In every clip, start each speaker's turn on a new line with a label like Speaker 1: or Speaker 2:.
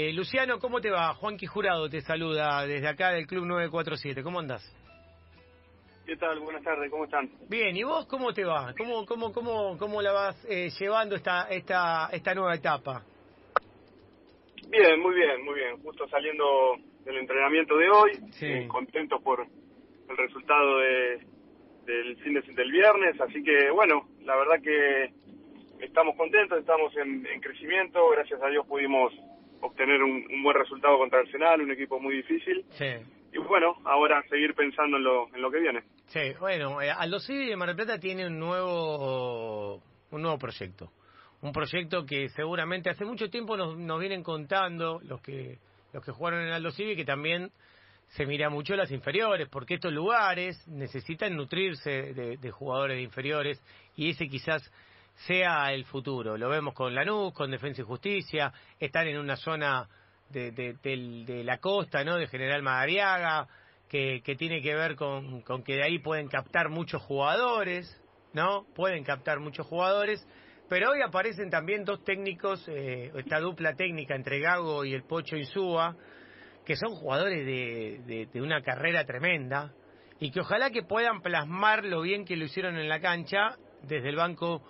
Speaker 1: Eh, Luciano, ¿cómo te va? Juan Jurado te saluda desde acá del Club 947. ¿Cómo andás?
Speaker 2: ¿Qué tal? Buenas tardes, ¿cómo están?
Speaker 1: Bien, ¿y vos cómo te va? ¿Cómo, cómo, cómo, cómo la vas eh, llevando esta, esta, esta nueva etapa?
Speaker 2: Bien, muy bien, muy bien. Justo saliendo del entrenamiento de hoy,
Speaker 1: Sí.
Speaker 2: eh, contento por el resultado de, del fin de, del viernes, así que bueno, la verdad que estamos contentos, estamos en, en crecimiento, gracias a Dios pudimos obtener un, un buen resultado contra Arsenal, un equipo muy difícil,
Speaker 1: Sí.
Speaker 2: y bueno, ahora seguir pensando en lo, en lo que viene.
Speaker 1: Sí, bueno, eh, Aldo Civi de Mar del Plata tiene un nuevo, un nuevo proyecto. Un proyecto que seguramente hace mucho tiempo nos, nos vienen contando los que, los que jugaron en Aldo Civi que también se mira mucho las inferiores, porque estos lugares necesitan nutrirse de, de jugadores de inferiores y ese quizás sea el futuro. Lo vemos con Lanús, con Defensa y Justicia, están en una zona de, de, del- de la costa, ¿no? De General Madariaga, que, que tiene que ver con, con que de ahí pueden captar muchos jugadores, ¿no? Pueden captar muchos jugadores, pero hoy aparecen también dos técnicos, eh, esta dupla técnica entre Gago y el Pocho Insúa, que son jugadores de, de, de una carrera tremenda y que ojalá que puedan plasmar lo bien que lo hicieron en la cancha desde el banco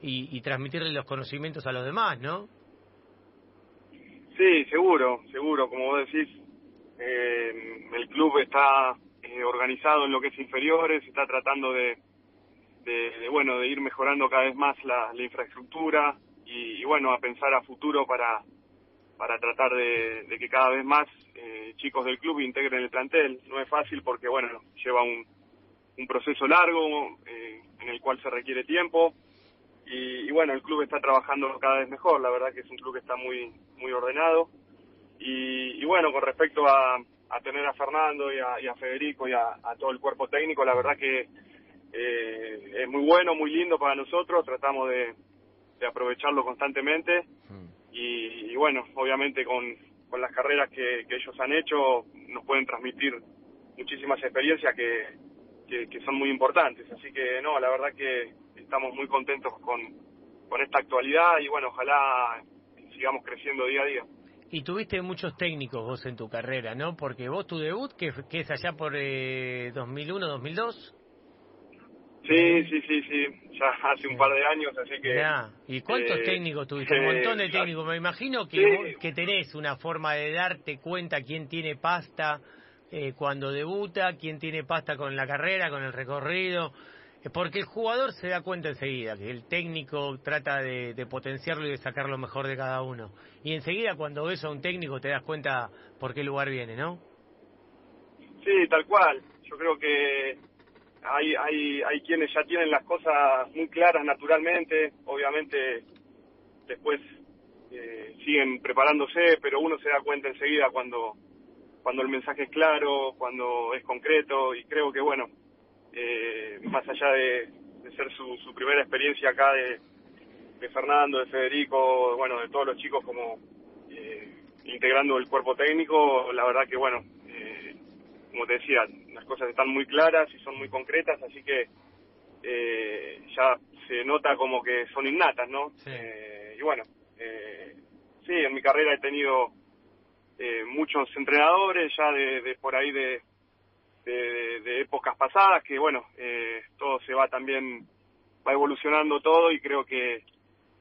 Speaker 1: y, y transmitirle los conocimientos a los demás, ¿no?
Speaker 2: Sí, seguro, seguro. Como vos decís, eh, el club está eh, organizado en lo que es inferiores, está tratando de, de, bueno, de ir mejorando cada vez más la, la infraestructura y, y, bueno, a pensar a futuro para, para tratar de, de que cada vez más eh, chicos del club integren el plantel. No es fácil porque, bueno, lleva un, un proceso largo eh, en el cual se requiere tiempo y, y, bueno, el club está trabajando cada vez mejor, la verdad que es un club que está muy muy ordenado. Y, y bueno, con respecto a, a, tener a Fernando y a, y a Federico y a, a, todo el cuerpo técnico, la verdad que eh, es muy bueno, muy lindo para nosotros, tratamos de, de aprovecharlo constantemente. Y, y, bueno, obviamente con, con las carreras que, que, ellos han hecho nos pueden transmitir muchísimas experiencias que, que, que son muy importantes, así que no, la verdad que estamos muy contentos con, con esta actualidad y bueno, ojalá sigamos creciendo día a día.
Speaker 1: Y tuviste muchos técnicos vos en tu carrera, ¿no? Porque vos tu debut, que, que es allá por eh, 2001, 2002.
Speaker 2: Sí, sí, sí, sí, ya hace un par de años, así que...
Speaker 1: Ya. ¿Y cuántos
Speaker 2: eh,
Speaker 1: técnicos tuviste? Un montón de técnicos. Me imagino que,
Speaker 2: Sí.
Speaker 1: vos, que tenés una forma de darte cuenta quién tiene pasta eh, cuando debuta, quién tiene pasta con la carrera, con el recorrido. Eh, Porque el jugador se da cuenta enseguida, que el técnico trata de, potenciarlo y de sacar lo mejor de cada uno. Y enseguida cuando ves a un técnico te das cuenta por qué lugar viene, ¿no?
Speaker 2: Sí, tal cual. Yo creo que hay, hay, hay quienes ya tienen las cosas muy claras naturalmente, obviamente después eh, siguen preparándose, pero uno se da cuenta enseguida cuando, cuando el mensaje es claro, cuando es concreto y creo que bueno, eh, más allá de, de ser su, su, primera experiencia acá de, de, Fernando, de Federico, bueno, de todos los chicos como eh, integrando el cuerpo técnico, la verdad que bueno, eh, como te decía, las cosas están muy claras y son muy concretas, así que eh, ya se nota como que son innatas, ¿no?
Speaker 1: Sí.
Speaker 2: Eh, y bueno, eh, sí, en mi carrera he tenido eh, muchos entrenadores ya de, de por ahí de, de, de, épocas pasadas, que bueno, eh, todo se va también, va evolucionando todo y creo que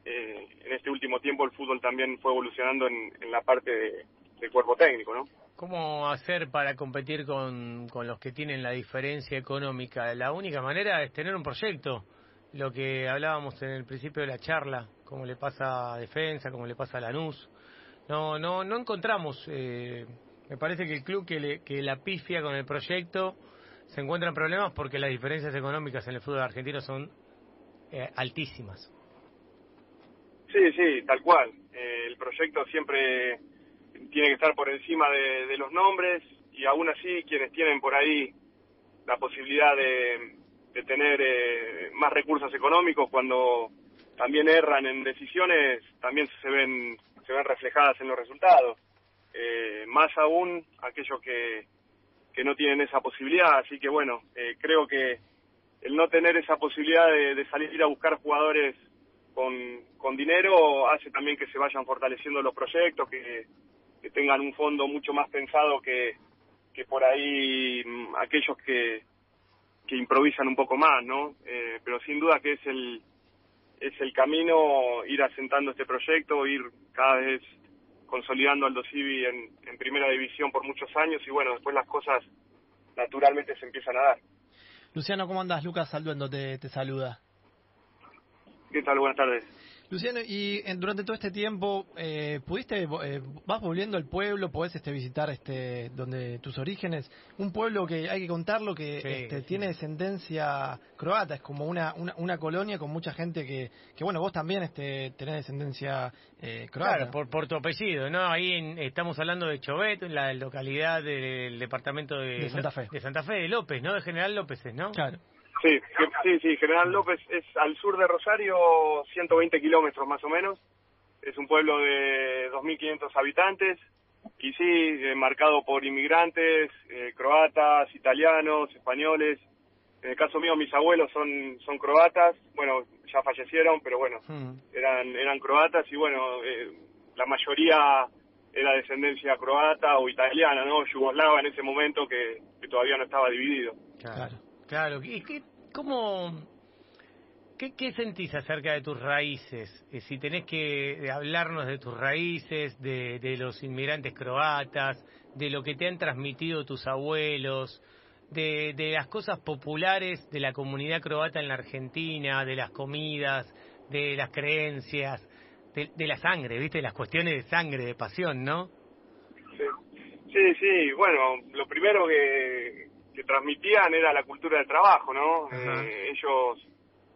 Speaker 2: eh, en este último tiempo el fútbol también fue evolucionando en, en la parte de, del cuerpo técnico, ¿no?
Speaker 1: ¿Cómo hacer para competir con, con los que tienen la diferencia económica? La única manera es tener un proyecto, lo que hablábamos en el principio de la charla, como le pasa a Defensa, como le pasa a Lanús. No, no, no encontramos, eh, me parece que el club que, le, que la pifia con el proyecto se encuentra en problemas porque las diferencias económicas en el fútbol argentino son eh, altísimas.
Speaker 2: Sí, sí, tal cual. Eh, el proyecto siempre tiene que estar por encima de, los nombres y aún así quienes tienen por ahí la posibilidad de, de tener eh, más recursos económicos cuando también erran en decisiones también se ven se ven reflejadas en los resultados eh, más aún aquellos que que no tienen esa posibilidad así que bueno eh, creo que el no tener esa posibilidad de, de salir a buscar jugadores con, con dinero hace también que se vayan fortaleciendo los proyectos que que tengan un fondo mucho más pensado que, que por ahí mm, aquellos que, que improvisan un poco más, ¿no? Eh, pero sin duda que es el es el camino ir asentando este proyecto, ir cada vez consolidando Aldo Civi en, en primera división por muchos años y bueno, después las cosas naturalmente se empiezan a dar.
Speaker 3: Luciano, ¿cómo andas? Lucas Alduendo te, te saluda.
Speaker 2: ¿Qué tal? Buenas tardes.
Speaker 3: Luciano, y en, durante todo este tiempo, eh, ¿pudiste, eh, vas volviendo al pueblo, podés este, visitar este, donde tus orígenes? Un pueblo que hay que contarlo, que este, tiene descendencia croata, es como una, una, una, colonia con mucha gente que, que bueno, vos también este, tenés descendencia eh, croata.
Speaker 1: Claro, por, por tu apellido, ¿no? Ahí estamos hablando de Chovet, la localidad del departamento de,
Speaker 3: de Santa Fe.
Speaker 1: De Santa Fe, de López, ¿no? De General López, ¿no?
Speaker 3: Claro.
Speaker 2: Sí, sí, sí, General López es al sur de Rosario, 120 kilómetros más o menos. Es un pueblo de 2.500 habitantes y sí, eh, marcado por inmigrantes, eh, croatas, italianos, españoles. En el caso mío, mis abuelos son son croatas. Bueno, ya fallecieron, pero bueno, eran eran croatas y bueno, eh, la mayoría era descendencia croata o italiana, ¿no? Yugoslava en ese momento que, que todavía no estaba dividido.
Speaker 1: Claro. Claro, ¿y qué, cómo, qué, sentís acerca de tus raíces? Eh, si tenés que hablarnos de tus raíces, de, los inmigrantes croatas, de lo que te han transmitido tus abuelos, de, de las cosas populares de la comunidad croata en la Argentina, de las comidas, de las creencias, de, la sangre, ¿viste? Las cuestiones de sangre, de pasión, ¿no?
Speaker 2: Sí, sí. bueno, lo primero que, que transmitían era la cultura del trabajo, ¿no? Eh, ellos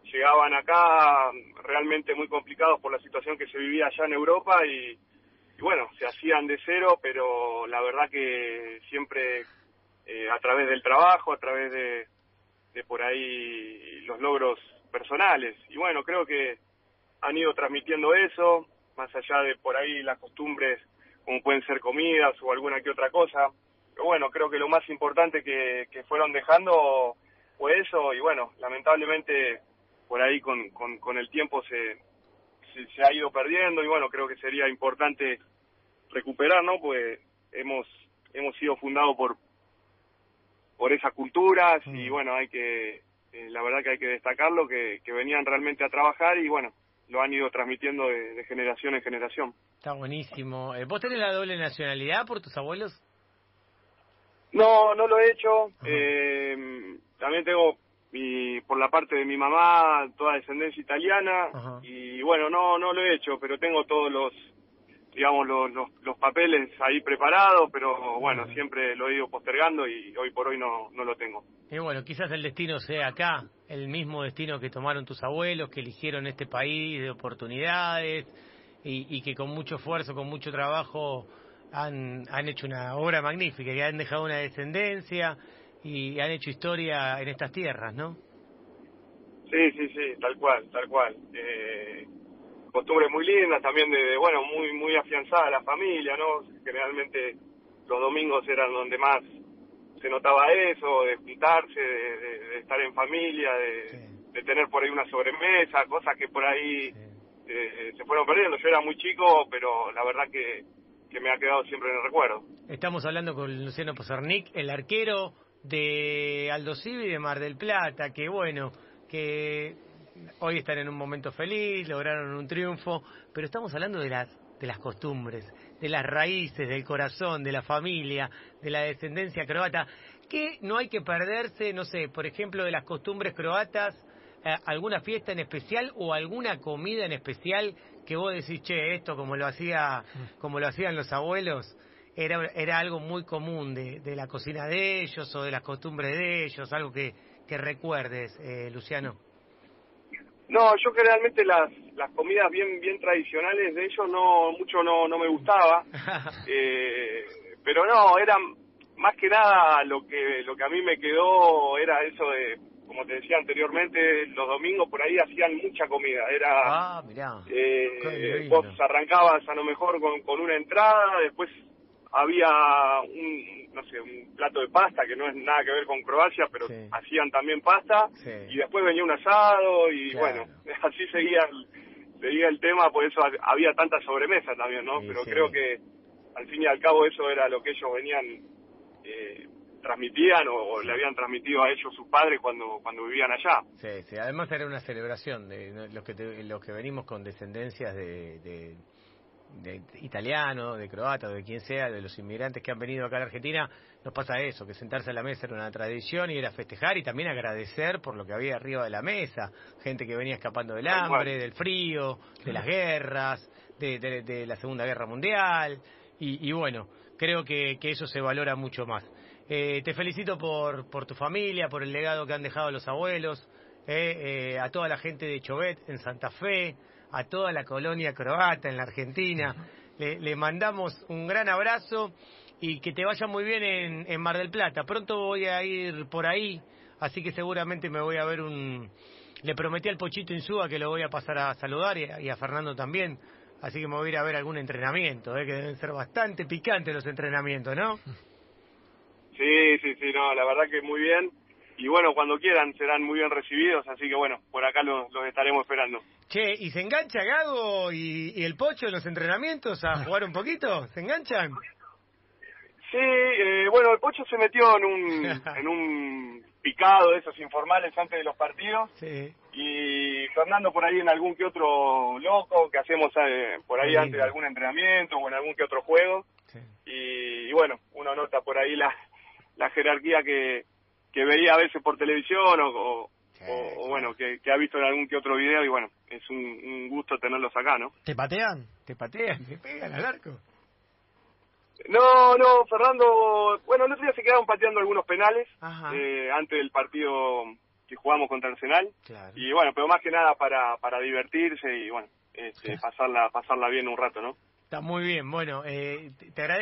Speaker 2: llegaban acá realmente muy complicados por la situación que se vivía allá en Europa y, y bueno, se hacían de cero, pero la verdad que siempre eh, a través del trabajo, a través de, de por ahí los logros personales. Y bueno, creo que han ido transmitiendo eso, más allá de por ahí las costumbres como pueden ser comidas o alguna que otra cosa bueno, creo que lo más importante que, que fueron dejando fue eso y bueno, lamentablemente por ahí con, con, con el tiempo se, se, ha ido perdiendo y bueno, creo que sería importante recuperar, ¿no? Pues hemos hemos sido fundados por por esas culturas y mm. bueno, hay que eh, la verdad que hay que destacarlo que, que venían realmente a trabajar y bueno, lo han ido transmitiendo de, de generación en generación.
Speaker 1: Está buenísimo. Eh, ¿Vos tenés la doble nacionalidad por tus abuelos?
Speaker 2: No, no lo he hecho. Eh, también tengo mi, por la parte de mi mamá toda descendencia italiana y bueno, no no lo he hecho, pero tengo todos los digamos los, los, papeles ahí preparados, pero bueno, siempre lo he ido postergando y hoy por hoy no, no lo tengo.
Speaker 1: Y bueno, quizás el destino sea acá, el mismo destino que tomaron tus abuelos, que eligieron este país de oportunidades y, y que con mucho esfuerzo, con mucho trabajo han, han hecho una obra magnífica, que han dejado una descendencia y han hecho historia en estas tierras, ¿no?
Speaker 2: Sí, sí, sí, tal cual, tal cual. Eh, costumbres muy lindas, también de, bueno, muy muy afianzada la familia, ¿no? Generalmente los domingos eran donde más se notaba eso, de juntarse, de, estar en familia, de, tener por ahí una sobremesa, cosas que por ahí eh, se fueron perdiendo. Yo era muy chico, pero la verdad que que me ha quedado siempre en el recuerdo.
Speaker 1: Estamos hablando con Luciano Pozarnik, el arquero de Aldo Civi de Mar del Plata, que bueno, que hoy están en un momento feliz, lograron un triunfo, pero estamos hablando de las de las costumbres, de las raíces, del corazón, de la familia, de la descendencia croata, que no hay que perderse, no sé, por ejemplo, de las costumbres croatas, eh, alguna fiesta en especial o alguna comida en especial que vos decís, che, esto como lo hacía, como lo hacían los abuelos, era, era algo muy común de, de la cocina de ellos o de las costumbres de ellos, algo que, que recuerdes, eh, Luciano.
Speaker 2: No, yo generalmente las, las comidas bien bien tradicionales de ellos no mucho no, no me gustaba, eh, pero no, eran más que nada lo que lo que a mí me quedó era eso de como te decía anteriormente, los domingos por ahí hacían mucha comida. Era,
Speaker 1: ah, mirá.
Speaker 2: Eh, vos arrancabas a lo mejor con, con una entrada, después había un, no sé, un plato de pasta que no es nada que ver con Croacia, pero hacían también pasta, y después venía un asado, y bueno, así seguía el, seguía el tema, por eso había tanta sobremesa también, ¿no? pero creo que al fin y al cabo eso era lo que ellos venían eh, transmitían o, le habían transmitido a ellos sus padres cuando cuando vivían allá.
Speaker 1: Sí, sí. Además era una celebración de los que los que venimos con descendencias de, de, de italianos, de croatas, de quien sea, de los inmigrantes que han venido acá a la Argentina, nos pasa eso, que sentarse a la mesa era una tradición y era festejar y también agradecer por lo que había arriba de la mesa, gente que venía escapando del hambre, del frío, de las guerras, de, de, la Segunda Guerra Mundial y, y bueno, creo que, que eso se valora mucho más. Eh, te felicito por, por tu familia, por el legado que han dejado los abuelos, eh, eh, a toda la gente de Chovet en Santa Fe, a toda la colonia croata en la Argentina. Le, mandamos un gran abrazo y que te vaya muy bien en, en, Mar del Plata. Pronto voy a ir por ahí, así que seguramente me voy a ver un... Le prometí al Pochito Insúa que lo voy a pasar a saludar y a, Fernando también, así que me voy a ir a ver algún entrenamiento, que deben ser bastante picantes los entrenamientos, ¿no?
Speaker 2: Sí, sí, sí, no, la verdad que muy bien. Y bueno, cuando quieran serán muy bien recibidos, así que bueno, por acá los, estaremos esperando.
Speaker 1: Che, ¿y se engancha Gago y, el Pocho en los entrenamientos a jugar un poquito? ¿Se enganchan?
Speaker 2: Sí, eh, bueno, el Pocho se metió en un, en un picado de esos informales antes de los partidos. Sí. Y Fernando por ahí en algún que otro loco que hacemos eh, por ahí antes de algún entrenamiento o en algún que otro juego. Sí. y, bueno, uno nota por ahí la, la jerarquía que, que veía a veces por televisión o, o, bueno, que, ha visto en algún que otro video y bueno, es un, gusto tenerlos acá, ¿no?
Speaker 3: ¿Te patean?
Speaker 1: ¿Te patean? ¿Te pegan al arco?
Speaker 2: No, no, Fernando, bueno, el otro día se quedaron pateando algunos penales eh, antes del partido que jugamos contra Arsenal. Y bueno, pero más que nada para, para divertirse y bueno, este, pasarla, pasarla bien un rato, ¿no?
Speaker 1: Está muy bien, bueno, eh, te agradezco.